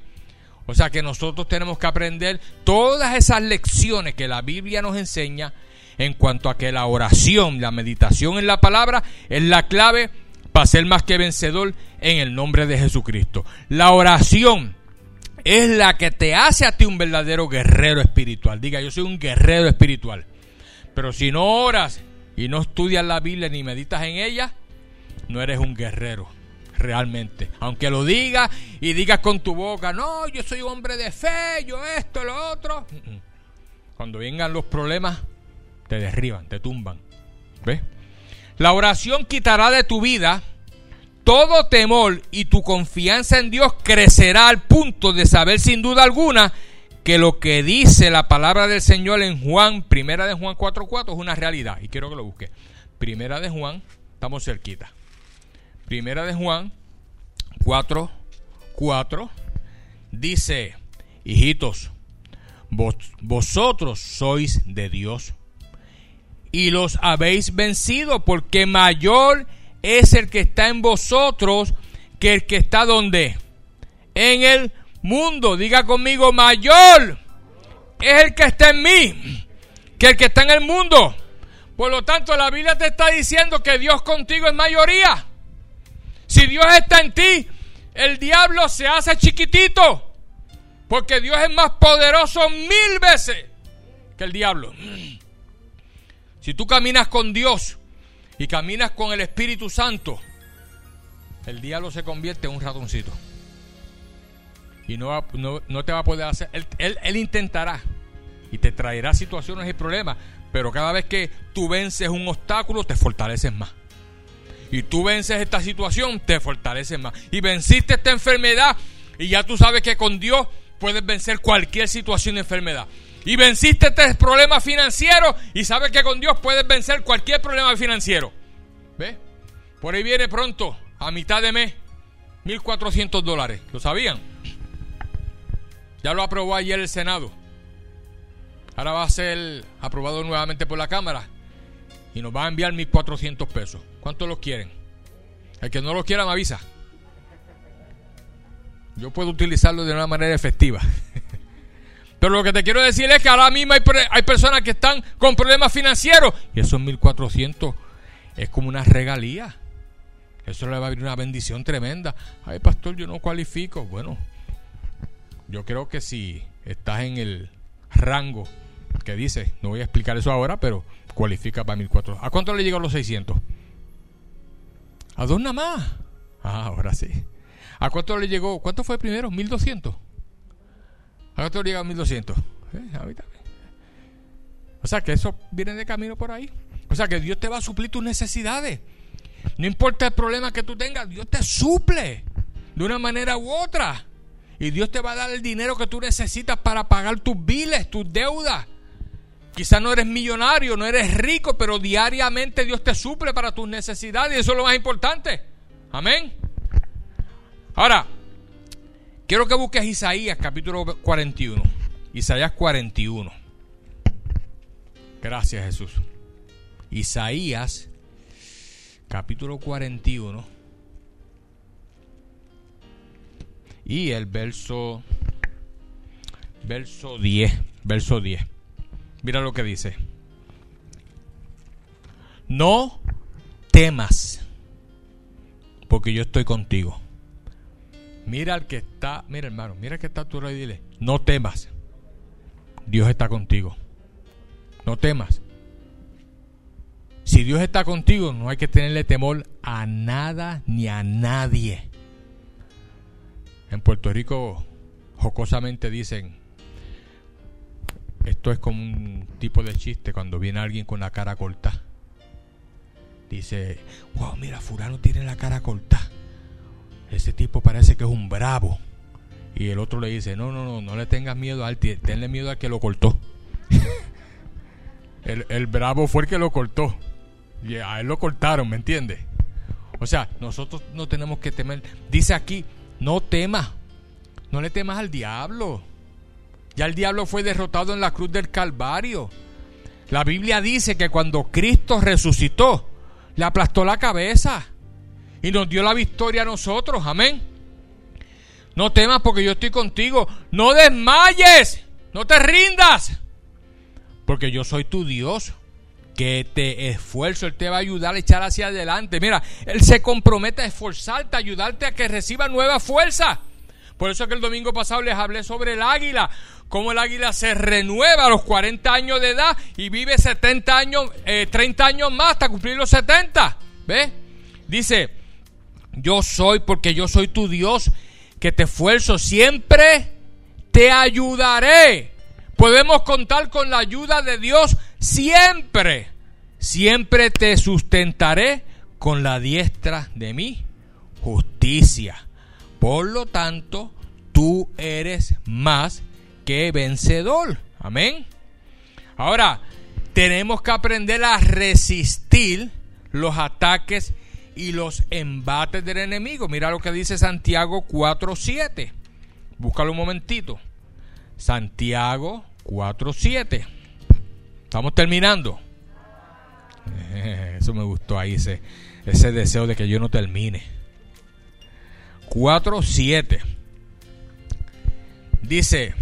O sea que nosotros tenemos que aprender todas esas lecciones que la Biblia nos enseña en cuanto a que la oración, la meditación en la palabra es la clave para ser más que vencedor en el nombre de Jesucristo. La oración es la que te hace a ti un verdadero guerrero espiritual. Diga, yo soy un guerrero espiritual. Pero si no oras y no estudias la Biblia ni meditas en ella, no eres un guerrero realmente. Aunque lo digas y digas con tu boca, no, yo soy hombre de fe, yo esto, lo otro. Cuando vengan los problemas, te derriban, te tumban. ¿Ves? La oración quitará de tu vida todo temor y tu confianza en Dios crecerá al punto de saber sin duda alguna que lo que dice la palabra del Señor en Juan, primera de Juan 4.4 es una realidad. Y quiero que lo busque. Primera de Juan, estamos cerquita. Primera de Juan 4, 4 dice, hijitos, vosotros sois de Dios y los habéis vencido porque mayor es el que está en vosotros que el que está donde? En el mundo. Diga conmigo, mayor es el que está en mí que el que está en el mundo. Por lo tanto, la Biblia te está diciendo que Dios contigo es mayoría. Si Dios está en ti, el diablo se hace chiquitito. Porque Dios es más poderoso mil veces que el diablo. Si tú caminas con Dios y caminas con el Espíritu Santo, el diablo se convierte en un ratoncito. Y no, no, te va a poder hacer. Él, él intentará y te traerá situaciones y problemas. Pero cada vez que tú vences un obstáculo, te fortaleces más y tú vences esta situación, te fortaleces más. Y venciste esta enfermedad y ya tú sabes que con Dios puedes vencer cualquier situación de enfermedad. Y venciste este problema financiero y sabes que con Dios puedes vencer cualquier problema financiero. ¿Ves? Por ahí viene pronto, a mitad de mes, 1.400 dólares. ¿Lo sabían? Ya lo aprobó ayer el Senado. Ahora va a ser aprobado nuevamente por la Cámara y nos va a enviar 1.400 pesos. ¿Cuántos los quieren? El que no los quiera me avisa. Yo puedo utilizarlo de una manera efectiva. [laughs] Pero lo que te quiero decir es que ahora mismo hay, hay personas que están con problemas financieros y esos 1.400 es como una regalía. Eso le va a abrir una bendición tremenda. Ay, pastor, yo no cualifico. Bueno, yo creo que si estás en el rango que dice, no voy a explicar eso ahora, pero cualifica para 1.400. ¿A cuánto le llegan los 600? A dos nada más. Ah, ahora sí. ¿A cuánto le llegó? ¿Cuánto fue primero? 1200. ¿A cuánto le llegó 1200? Eh, o sea que eso viene de camino por ahí. O sea que Dios te va a suplir tus necesidades. No importa el problema que tú tengas, Dios te suple de una manera u otra. Y Dios te va a dar el dinero que tú necesitas para pagar tus biles, tus deudas. Quizás no eres millonario, no eres rico, pero diariamente Dios te suple para tus necesidades y eso es lo más importante. Amén. Ahora, quiero que busques Isaías capítulo 41. Isaías 41. Gracias Jesús. Isaías capítulo 41. Y el verso verso 10, verso 10. Mira lo que dice. No temas, porque yo estoy contigo. Mira al que está, mira hermano, mira al que está tú y dile, no temas. Dios está contigo. No temas. Si Dios está contigo, no hay que tenerle temor a nada ni a nadie. En Puerto Rico, jocosamente dicen, esto es como un tipo de chiste cuando viene alguien con la cara corta. Dice, wow, mira, Furano tiene la cara corta. Ese tipo parece que es un bravo. Y el otro le dice, no, no, no, no le tengas miedo a él, tenle miedo al que lo cortó. [laughs] el, el bravo fue el que lo cortó. Y a él lo cortaron, ¿me entiendes? O sea, nosotros no tenemos que temer. Dice aquí, no temas. No le temas al diablo. Ya el diablo fue derrotado en la cruz del Calvario. La Biblia dice que cuando Cristo resucitó, le aplastó la cabeza y nos dio la victoria a nosotros. Amén. No temas porque yo estoy contigo. No desmayes. No te rindas. Porque yo soy tu Dios que te esfuerzo, Él te va a ayudar a echar hacia adelante. Mira, Él se compromete a esforzarte, a ayudarte a que reciba nueva fuerza. Por eso que el domingo pasado les hablé sobre el águila, cómo el águila se renueva a los 40 años de edad y vive 70 años, 30 eh, años más hasta cumplir los 70. ¿Ves? Dice, yo soy porque yo soy tu Dios, que te esfuerzo, siempre te ayudaré. Podemos contar con la ayuda de Dios siempre, siempre te sustentaré con la diestra de mi justicia. Por lo tanto, tú eres más que vencedor. Amén. Ahora, tenemos que aprender a resistir los ataques y los embates del enemigo. Mira lo que dice Santiago 4.7. Búscalo un momentito. Santiago 4.7. Estamos terminando. Eso me gustó ahí, ese, ese deseo de que yo no termine. 4.7. Dice,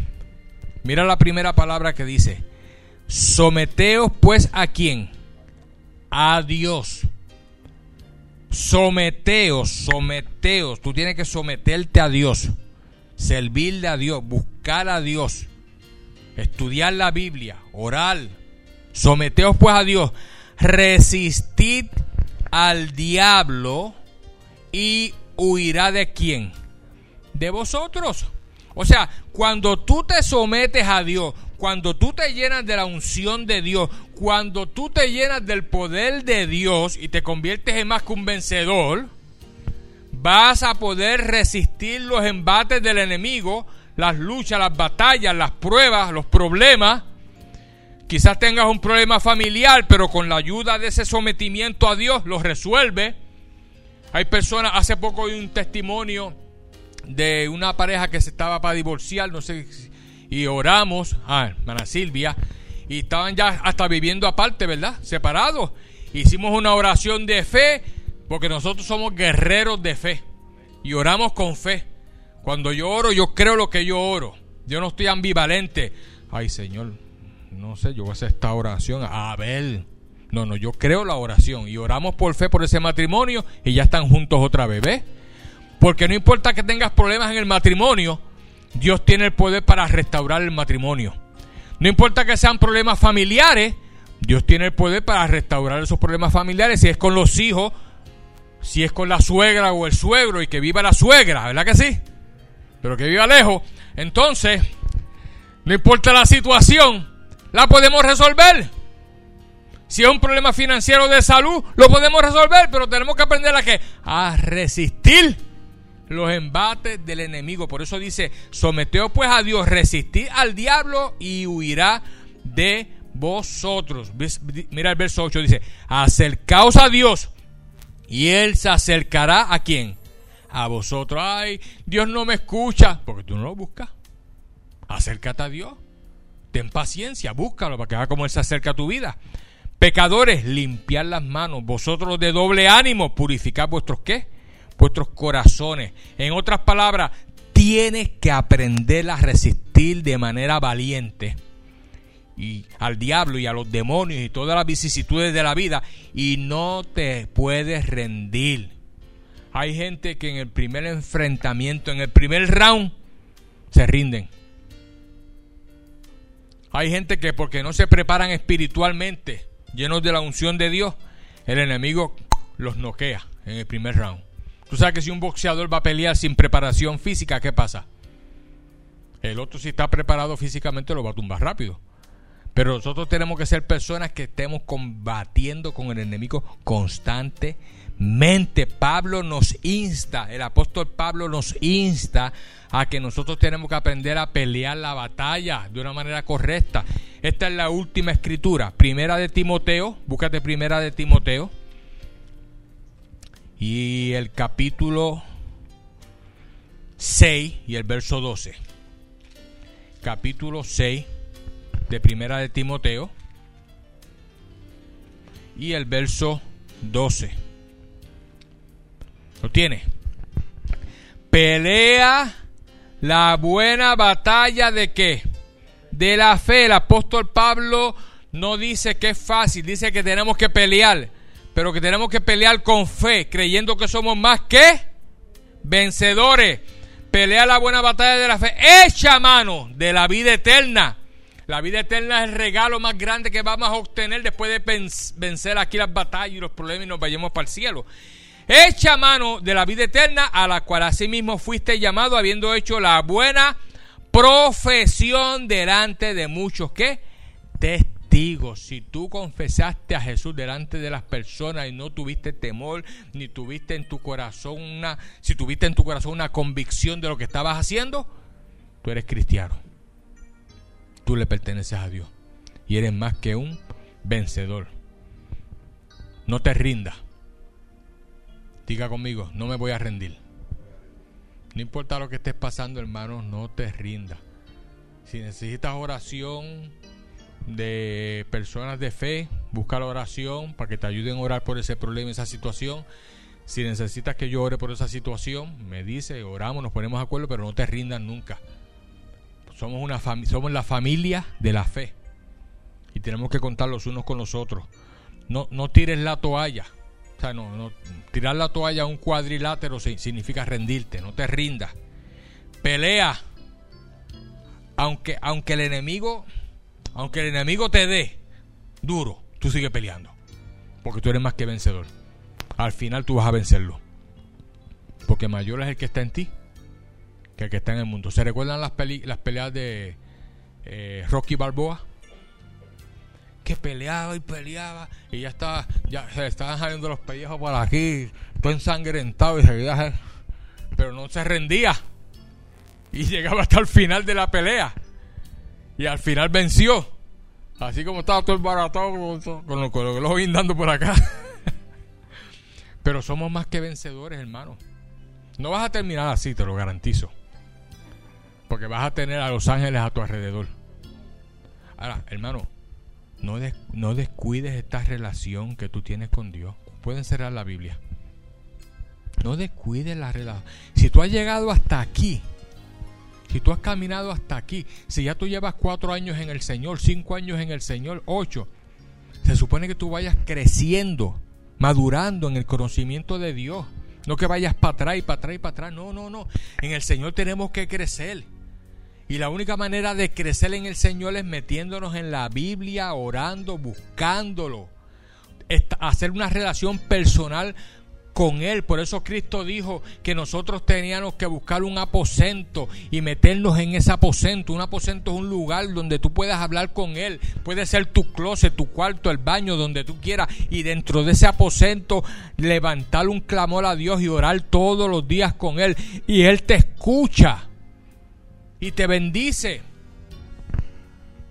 mira la primera palabra que dice, someteos pues a quién? A Dios. Someteos, someteos. Tú tienes que someterte a Dios, servirle a Dios, buscar a Dios, estudiar la Biblia, orar, Someteos pues a Dios. Resistid al diablo y huirá de quién? De vosotros. O sea, cuando tú te sometes a Dios, cuando tú te llenas de la unción de Dios, cuando tú te llenas del poder de Dios y te conviertes en más que un vencedor, vas a poder resistir los embates del enemigo, las luchas, las batallas, las pruebas, los problemas, Quizás tengas un problema familiar, pero con la ayuda de ese sometimiento a Dios lo resuelve. Hay personas, hace poco hay un testimonio de una pareja que se estaba para divorciar, no sé, y oramos, ah, hermana Silvia, y estaban ya hasta viviendo aparte, ¿verdad? Separados. Hicimos una oración de fe, porque nosotros somos guerreros de fe, y oramos con fe. Cuando yo oro, yo creo lo que yo oro. Yo no estoy ambivalente. Ay, Señor, no sé, yo voy a hacer esta oración. A ver. No, no, yo creo la oración y oramos por fe por ese matrimonio y ya están juntos otra vez, ¿ves? Porque no importa que tengas problemas en el matrimonio, Dios tiene el poder para restaurar el matrimonio. No importa que sean problemas familiares, Dios tiene el poder para restaurar esos problemas familiares. Si es con los hijos, si es con la suegra o el suegro y que viva la suegra, ¿verdad que sí? Pero que viva lejos. Entonces, no importa la situación, la podemos resolver. Si es un problema financiero de salud, lo podemos resolver, pero tenemos que aprender a a resistir los embates del enemigo. Por eso dice, someteos pues a Dios, resistid al diablo y huirá de vosotros. Mira el verso 8 dice, acercaos a Dios y él se acercará a quién? A vosotros. Ay, Dios no me escucha, porque tú no lo buscas. Acércate a Dios. Ten paciencia, búscalo para que vea cómo Él se acerca a tu vida. Pecadores, limpiad las manos. Vosotros de doble ánimo, purificad vuestros qué? Vuestros corazones. En otras palabras, tienes que aprender a resistir de manera valiente y al diablo y a los demonios y todas las vicisitudes de la vida y no te puedes rendir. Hay gente que en el primer enfrentamiento, en el primer round, se rinden. Hay gente que porque no se preparan espiritualmente, llenos de la unción de Dios, el enemigo los noquea en el primer round. Tú sabes que si un boxeador va a pelear sin preparación física, ¿qué pasa? El otro si está preparado físicamente lo va a tumbar rápido. Pero nosotros tenemos que ser personas que estemos combatiendo con el enemigo constantemente. Pablo nos insta, el apóstol Pablo nos insta a que nosotros tenemos que aprender a pelear la batalla de una manera correcta. Esta es la última escritura, primera de Timoteo, búscate primera de Timoteo. Y el capítulo 6 y el verso 12. Capítulo 6 de Primera de Timoteo y el verso 12. ¿Lo tiene? Pelea la buena batalla de qué? De la fe. El apóstol Pablo no dice que es fácil, dice que tenemos que pelear, pero que tenemos que pelear con fe, creyendo que somos más que vencedores. Pelea la buena batalla de la fe. Echa mano de la vida eterna. La vida eterna es el regalo más grande que vamos a obtener después de vencer aquí las batallas y los problemas y nos vayamos para el cielo. Echa mano de la vida eterna a la cual asimismo fuiste llamado habiendo hecho la buena profesión delante de muchos que testigos. Si tú confesaste a Jesús delante de las personas y no tuviste temor, ni tuviste en tu corazón una, si tuviste en tu corazón una convicción de lo que estabas haciendo, tú eres cristiano tú le perteneces a Dios. Y eres más que un vencedor. No te rindas. Diga conmigo, no me voy a rendir. No importa lo que estés pasando, hermano, no te rindas. Si necesitas oración de personas de fe, busca la oración para que te ayuden a orar por ese problema, esa situación. Si necesitas que yo ore por esa situación, me dice, oramos, nos ponemos de acuerdo, pero no te rindas nunca. Somos, una somos la familia de la fe. Y tenemos que contar los unos con los otros. No, no tires la toalla. O sea, no, no, tirar la toalla a un cuadrilátero significa rendirte, no te rindas. Pelea. Aunque, aunque el enemigo, aunque el enemigo te dé duro, tú sigues peleando. Porque tú eres más que vencedor. Al final tú vas a vencerlo. Porque mayor es el que está en ti que el que está en el mundo. ¿Se recuerdan las, las peleas de eh, Rocky Balboa? Que peleaba y peleaba y ya estaba, ya se estaban saliendo los pellejos por aquí, todo ensangrentado y pero no se rendía y llegaba hasta el final de la pelea y al final venció. Así como estaba todo el baratado con lo, que lo dando por acá. [laughs] Pero somos más que vencedores, hermano. No vas a terminar así, te lo garantizo. Porque vas a tener a los ángeles a tu alrededor. Ahora, hermano, no, no descuides esta relación que tú tienes con Dios. Pueden cerrar la Biblia. No descuides la relación. Si tú has llegado hasta aquí, si tú has caminado hasta aquí, si ya tú llevas cuatro años en el Señor, cinco años en el Señor, ocho, se supone que tú vayas creciendo, madurando en el conocimiento de Dios. No que vayas para atrás y para atrás y para atrás. No, no, no. En el Señor tenemos que crecer. Y la única manera de crecer en el Señor es metiéndonos en la Biblia, orando, buscándolo. Hacer una relación personal con Él. Por eso Cristo dijo que nosotros teníamos que buscar un aposento y meternos en ese aposento. Un aposento es un lugar donde tú puedas hablar con Él. Puede ser tu closet, tu cuarto, el baño, donde tú quieras. Y dentro de ese aposento levantar un clamor a Dios y orar todos los días con Él. Y Él te escucha y te bendice.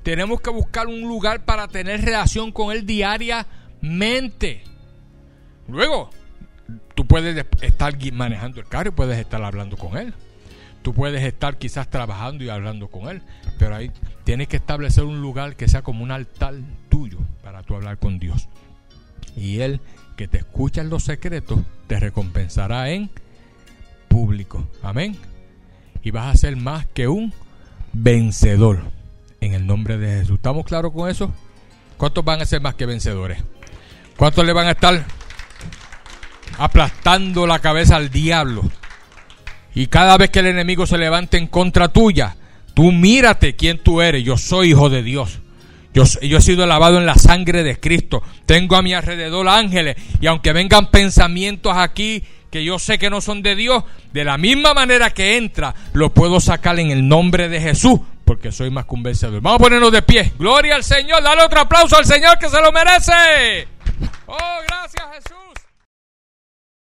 Tenemos que buscar un lugar para tener relación con Él diariamente. Luego, tú puedes estar manejando el carro y puedes estar hablando con Él. Tú puedes estar quizás trabajando y hablando con Él. Pero ahí tienes que establecer un lugar que sea como un altar tuyo para tú hablar con Dios. Y Él, que te escucha en los secretos, te recompensará en público. Amén y vas a ser más que un vencedor en el nombre de Jesús. ¿Estamos claros con eso? ¿Cuántos van a ser más que vencedores? ¿Cuántos le van a estar aplastando la cabeza al diablo? Y cada vez que el enemigo se levante en contra tuya, tú mírate quién tú eres. Yo soy hijo de Dios. Yo, he sido lavado en la sangre de Cristo. Tengo a mi alrededor ángeles. Y aunque vengan pensamientos aquí que yo sé que no son de Dios, de la misma manera que entra, lo puedo sacar en el nombre de Jesús porque soy más que un vencedor. Vamos a ponernos de pie. Gloria al Señor. Dale otro aplauso al Señor que se lo merece. Oh, gracias.